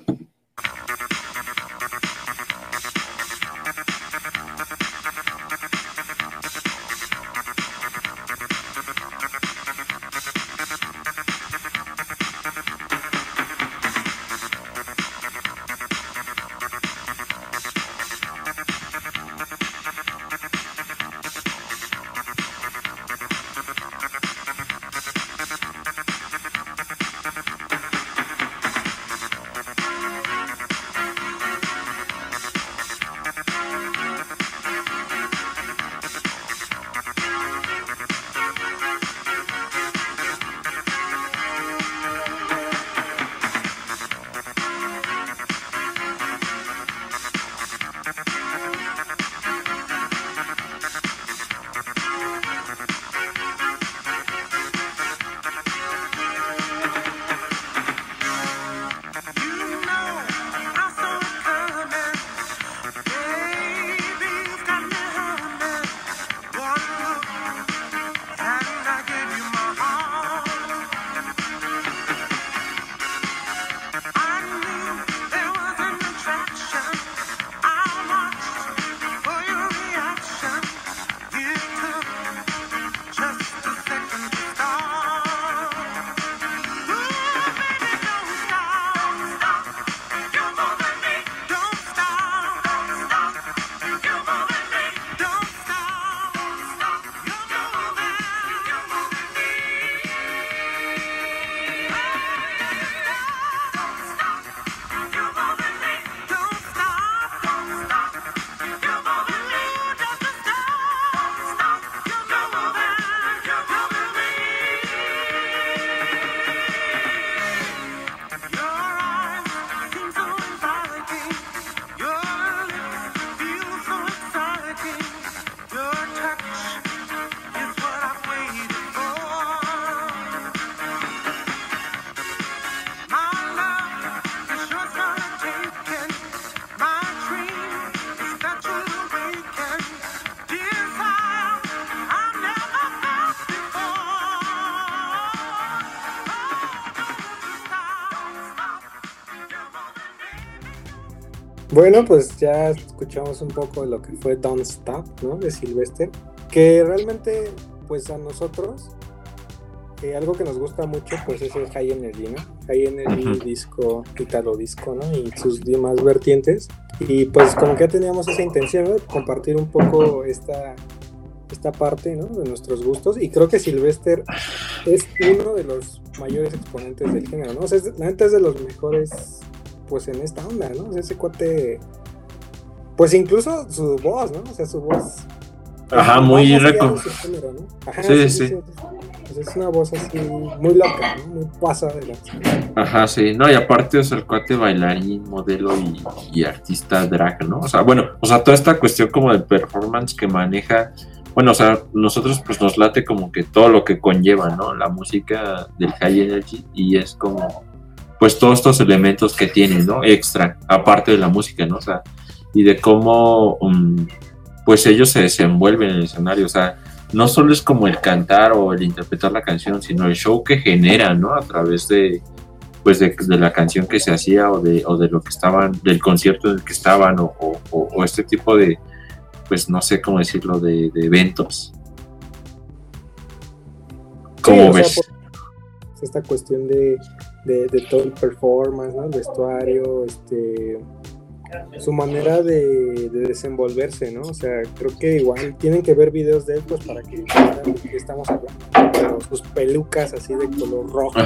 Bueno, pues ya escuchamos un poco de lo que fue Don't Stop, ¿no? De Sylvester, que realmente, pues a nosotros, eh, algo que nos gusta mucho, pues es el High Energy, ¿no? High Energy, disco, Italo Disco, ¿no? Y sus demás vertientes. Y pues como que ya teníamos esa intención, ¿no? De compartir un poco esta, esta parte, ¿no? De nuestros gustos. Y creo que Sylvester es uno de los mayores exponentes del género, ¿no? O sea, la neta es de los mejores pues en esta onda, ¿no? O sea, ese cuate, pues incluso su voz, ¿no? O sea, su voz. Ajá, muy reco. Ajá, sí, sí. sí. Pues es una voz así muy loca, ¿no? Muy pasada de. Ajá, sí. No, y aparte es el cuate bailarín, modelo y, artista drag, ¿no? O sea, bueno, o sea, toda esta cuestión como de performance que maneja bueno, o sea, nosotros pues nos late como que todo lo que conlleva, ¿no? La música del high energy y es como pues todos estos elementos que tiene, ¿no? Extra, aparte de la música, ¿no? O sea, y de cómo, um, pues ellos se desenvuelven en el escenario, o sea, no solo es como el cantar o el interpretar la canción, sino el show que genera, ¿no? A través de, pues de, la canción que se hacía o de, o de lo que estaban, del concierto en el que estaban o, o, este tipo de, pues no sé cómo decirlo, de, eventos. ¿Cómo ves? esta cuestión de de, todo el performance, ¿no? el vestuario, este, su manera de, desenvolverse, ¿no? O sea, creo que igual tienen que ver videos de él, pues para que vean de qué estamos hablando. sus pelucas así de color rojo.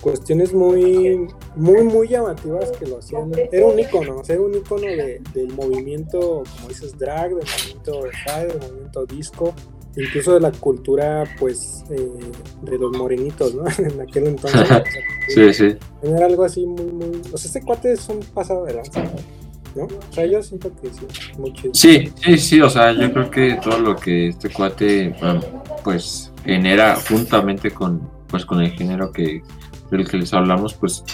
cuestiones muy, muy, muy llamativas que lo hacían. Era un icono, o sea, era un icono del movimiento, como dices, drag, del movimiento de del movimiento disco incluso de la cultura, pues, eh, de los morenitos, ¿no? *laughs* en aquel entonces. *laughs* sí, sí. Era algo así muy, muy... O sea, este cuate es un pasado de lanza, ¿no? O sea, yo siento que sí, muy chido. Sí, sí, sí, o sea, yo creo que todo lo que este cuate, pues, genera juntamente con, pues, con el género que, del que les hablamos, pues,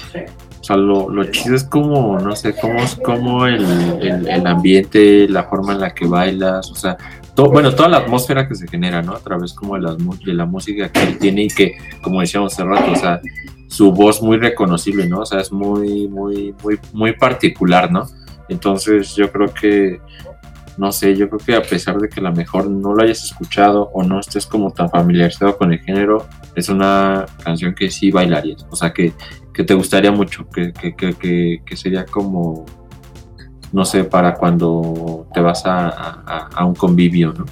o sea, lo, lo chido es como, no sé, cómo, cómo el, el, el, ambiente, la forma en la que bailas, o sea, bueno, toda la atmósfera que se genera, ¿no? A través como de la, de la música que él tiene y que, como decíamos hace rato, o sea, su voz muy reconocible, ¿no? O sea, es muy, muy, muy, muy particular, ¿no? Entonces yo creo que, no sé, yo creo que a pesar de que a lo mejor no lo hayas escuchado o no estés como tan familiarizado con el género, es una canción que sí bailarías, o sea, que, que te gustaría mucho, que, que, que, que sería como no sé, para cuando te vas a, un convivio, ¿no?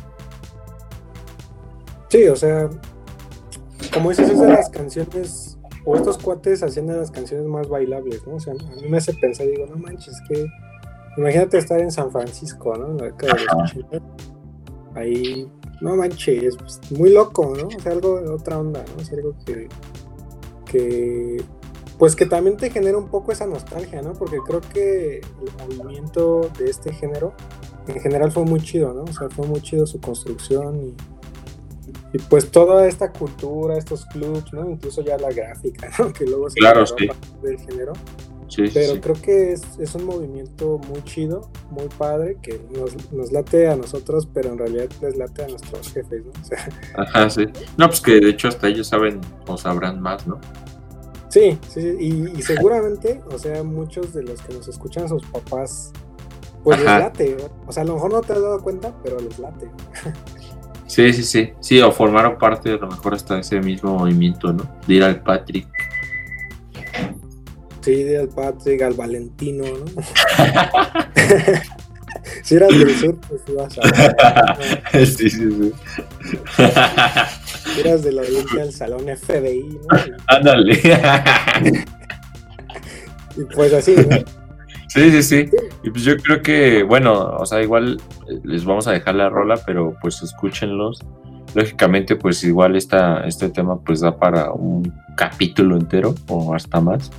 Sí, o sea, como dices, es de las canciones, o estos cuates hacían de las canciones más bailables, ¿no? O sea, a mí me hace pensar, digo, no manches, que imagínate estar en San Francisco, ¿no? En la década de los ahí, no manches, pues, muy loco, ¿no? O sea, algo de otra onda, ¿no? O algo que, que pues que también te genera un poco esa nostalgia, ¿no? Porque creo que el movimiento de este género en general fue muy chido, ¿no? O sea, fue muy chido su construcción y, pues toda esta cultura, estos clubs, ¿no? Incluso ya la gráfica, ¿no? Que luego se claro, sí. del género. Sí, Pero creo que es, es, un movimiento muy chido, muy padre, que nos, nos, late a nosotros, pero en realidad les late a nuestros jefes, ¿no? *laughs* O sea, Ajá, sí. No, pues que de hecho hasta ellos saben o sabrán más, ¿no? Sí, sí, y, seguramente, o sea, muchos de los que nos escuchan, sus papás, pues les late. O sea, a lo mejor no te has dado cuenta, pero les late. Sí, sí, sí. Sí, o formaron parte, a lo mejor hasta ese mismo movimiento, ¿no? De ir al Patrick. Sí, de ir al Patrick, al Valentino, ¿no? *laughs* si eras del sur, pues ibas a. *laughs* Sí, sí, sí. Eras de la audiencia del salón FBI, ¿no? Ándale. y pues así, ¿no? Sí, sí, sí. Y pues yo creo que, bueno, o sea, igual les vamos a dejar la rola, pero pues escúchenlos. Lógicamente, pues igual esta, este tema pues da para un capítulo entero o hasta más.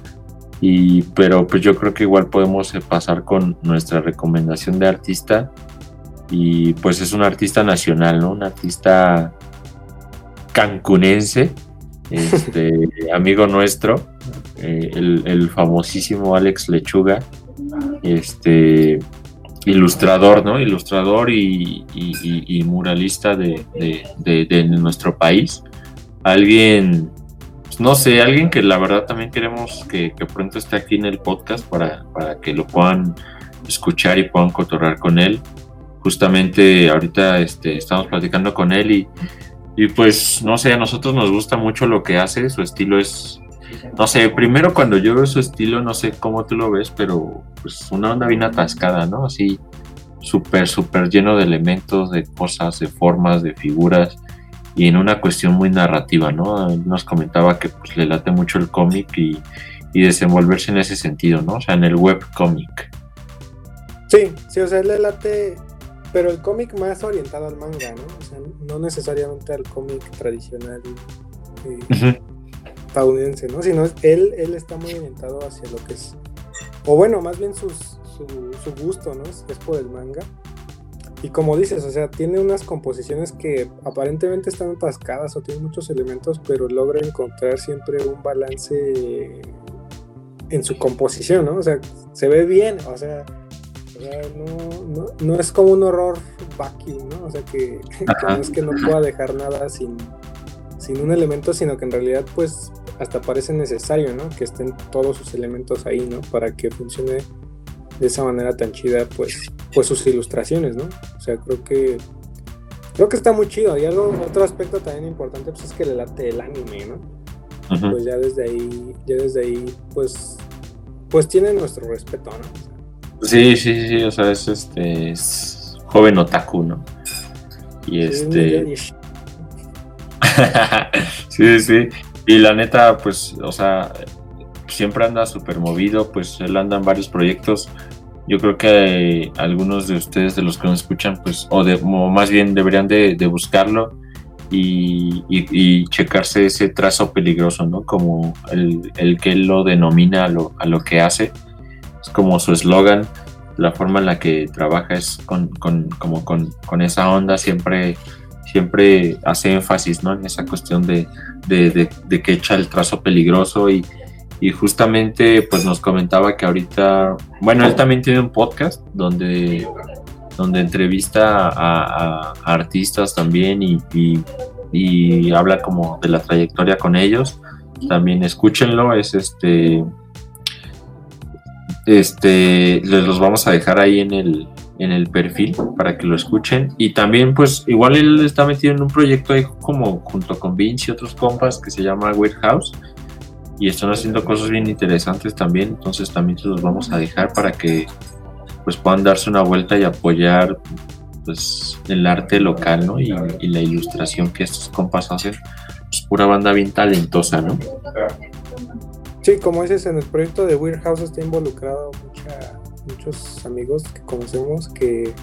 Y, pero pues yo creo que igual podemos eh, pasar con nuestra recomendación de artista. Y pues es un artista nacional, ¿no? Un artista cancunense, este, *laughs* amigo nuestro, eh, el, famosísimo Alex Lechuga, este, ilustrador, ¿no? Ilustrador y, muralista de, nuestro país. Alguien pues, no sé, alguien que la verdad también queremos que, pronto esté aquí en el podcast para, para que lo puedan escuchar y puedan cotorrar con él. Justamente ahorita este, estamos platicando con él y, y pues no sé, a nosotros nos gusta mucho lo que hace, su estilo es, no sé, primero cuando yo veo su estilo, no sé cómo tú lo ves, pero pues una onda bien atascada, ¿no? Así súper, súper lleno de elementos, de cosas, de formas, de figuras y en una cuestión muy narrativa, ¿no? nos comentaba que pues, le late mucho el cómic y, y, desenvolverse en ese sentido, ¿no? O sea, en el web cómic. Sí, sí, o sea, le late, pero el cómic más orientado al manga, ¿no? O sea, no necesariamente al cómic tradicional eh, estadounidense, ¿no? Sino él, él está muy orientado hacia lo que es, o bueno, más bien sus, su, su gusto, ¿no? Es, es por el manga y como dices, o sea, tiene unas composiciones que aparentemente están atascadas o tienen muchos elementos, pero logra encontrar siempre un balance en su composición, ¿no? O sea, se ve bien, o sea, no, es como un horror vacuum, ¿no? O sea, que, no es que no pueda dejar nada sin, sin un elemento, sino que en realidad, pues, hasta parece necesario, ¿no? Que estén todos sus elementos ahí, ¿no? Para que funcione de esa manera tan chida, pues, pues sus ilustraciones, ¿no? O sea, creo que creo que está muy chido. Y algo, otro aspecto también importante pues, es que le late el anime, ¿no? Pues ya desde ahí, ya desde ahí, pues, pues tiene nuestro respeto, ¿no? Sí, sí, sí, o sea, es este es joven otaku, ¿no? Y este. *laughs* sí, sí. Y la neta, pues, o sea, siempre anda súper movido, pues él anda en varios proyectos yo creo que algunos de ustedes, de los que nos escuchan, pues, o, de, más bien deberían de, buscarlo y, checarse ese trazo peligroso, ¿no? Como el, que él lo denomina a lo, a lo que hace. Es como su eslogan, la forma en la que trabaja es con, con, como con, con, esa onda, siempre, siempre hace énfasis, ¿no? En esa cuestión de, de, de que echa el trazo peligroso y, y justamente pues nos comentaba que ahorita, bueno, él también tiene un podcast donde, donde entrevista a, artistas también y, y, habla como de la trayectoria con ellos. También escúchenlo, es este, este, les los vamos a dejar ahí en el, en el perfil para que lo escuchen. Y también, pues, igual él está metido en un proyecto ahí como junto con Vince y otros compas que se llama Weird House y están haciendo cosas bien interesantes también, entonces también se los vamos a dejar para que pues puedan darse una vuelta y apoyar pues el arte local, ¿no? Y, la ilustración que estos compas hacen, pues pura banda bien talentosa, ¿no? Sí, como dices, en el proyecto de Weird está involucrado muchos amigos que conocemos que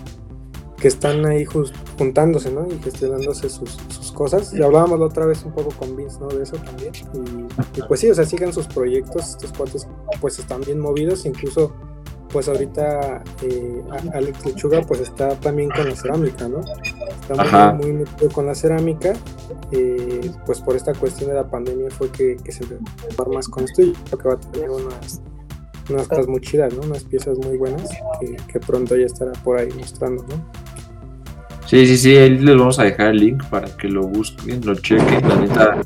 que están ahí juntándose, ¿no? Y gestionándose sus, sus, cosas. Y hablábamos la otra vez un poco con Vince, ¿no? De eso también. Y, pues sí, o sea, sigan sus proyectos. Estos cuates pues están bien movidos. Incluso pues ahorita eh, Alex Lechuga pues está también con la cerámica, ¿no? Está muy, muy metido con la cerámica. Eh, pues por esta cuestión de la pandemia fue que, que se empezó más con esto y creo que va a tener unas unas cosas muy chidas, ¿no? Unas piezas muy buenas que, que, pronto ya estará por ahí mostrando, ¿no? Sí, sí, sí, ahí les vamos a dejar el link para que lo busquen, lo chequen. La neta,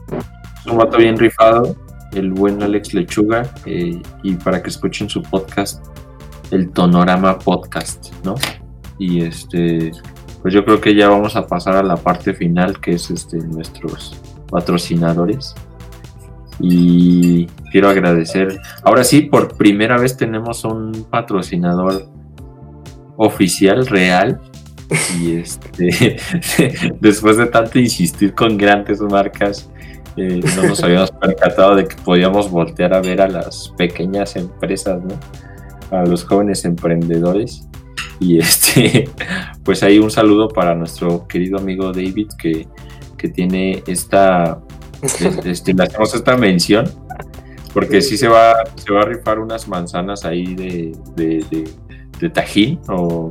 es un vato bien rifado, el buen Alex Lechuga, eh, y para que escuchen su podcast, el Tonorama Podcast, ¿no? Y este, pues yo creo que ya vamos a pasar a la parte final, que es este nuestros patrocinadores. Y quiero agradecer, ahora sí, por primera vez tenemos un patrocinador oficial, real, y este, *laughs* después de tanto insistir con grandes marcas, eh, no nos habíamos percatado de que podíamos voltear a ver a las pequeñas empresas, ¿no? A los jóvenes emprendedores. Y este, *laughs* pues ahí un saludo para nuestro querido amigo David que, que tiene esta, *laughs* este, le hacemos esta mención, porque sí se va, se va a rifar unas manzanas ahí de, de tajín o,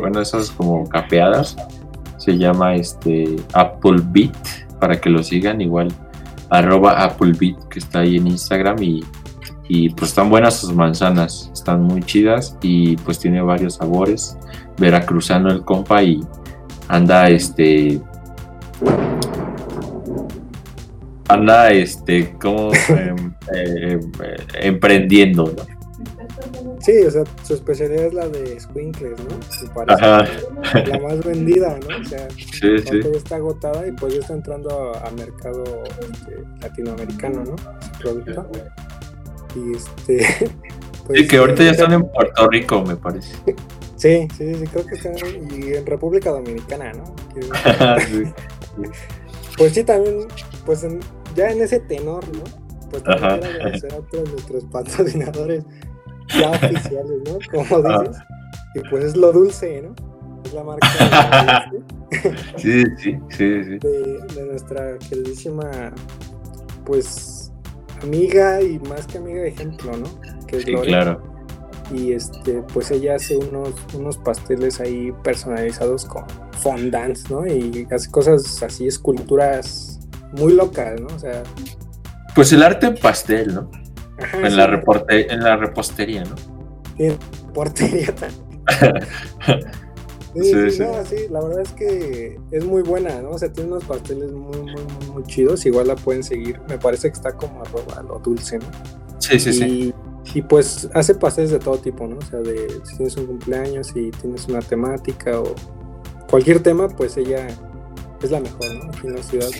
bueno, esas como capeadas. Se llama este Beat para que lo sigan igual arroba Applebeat que está ahí en Instagram y, pues están buenas sus manzanas, están muy chidas y pues tiene varios sabores. Veracruzano el compa y anda este anda, este, como *laughs* em, eh, emprendiendo, ¿no? Sí, o sea, su especialidad es la de Squinkles, ¿no? parece la más vendida, ¿no? O sea, sí, sí. está agotada y pues ya está entrando a, mercado este, latinoamericano, ¿no? Su producto. Y este. *laughs* Pues, sí, que ahorita ya están en Puerto Rico, me parece. *laughs* Sí, sí, sí, creo que están y en República Dominicana, ¿no? *laughs* Pues sí, también, pues ya en ese tenor, ¿no? Pues también quiero agradecer a todos nuestros patrocinadores ya oficiales, ¿no? Como ah. dices. Y pues es lo dulce, ¿no? Es la marca sí, sí, sí, sí. De, de, nuestra queridísima, pues, amiga y más que amiga de ejemplo, ¿no? Que es sí, claro. Y este, pues ella hace unos, unos pasteles ahí personalizados con fondants, ¿no? Y hace cosas así, esculturas muy locas, ¿no? O sea. Pues el arte pastel, ¿no? en, la reporte, en la repostería, ¿no? en repostería también. *laughs* Sí, sí, sí. la verdad es que es muy buena, ¿no? O sea, tiene unos pasteles muy, muy, muy, chidos. Igual la pueden seguir. Me parece que está como arroba lo dulce, ¿no? Sí, sí, sí. Y pues hace pasteles de todo tipo, ¿no? O sea, de si tienes un cumpleaños, si tienes una temática o cualquier tema, pues ella es la mejor, ¿no? Aquí en la ciudad.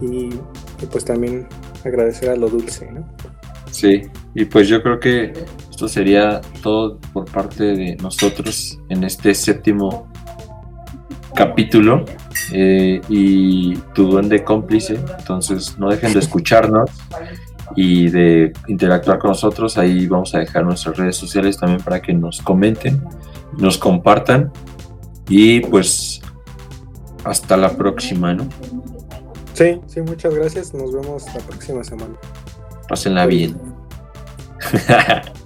y, y, pues también agradecer a lo dulce, ¿no? Sí, y pues yo creo que esto sería todo por parte de nosotros en este séptimo capítulo eh, y tu duende cómplice. Entonces no dejen de escucharnos y de interactuar con nosotros. Ahí vamos a dejar nuestras redes sociales también para que nos comenten, nos compartan y pues hasta la próxima, ¿no? Sí, sí, muchas gracias. Nos vemos la próxima semana. Pásenla bien. *laughs*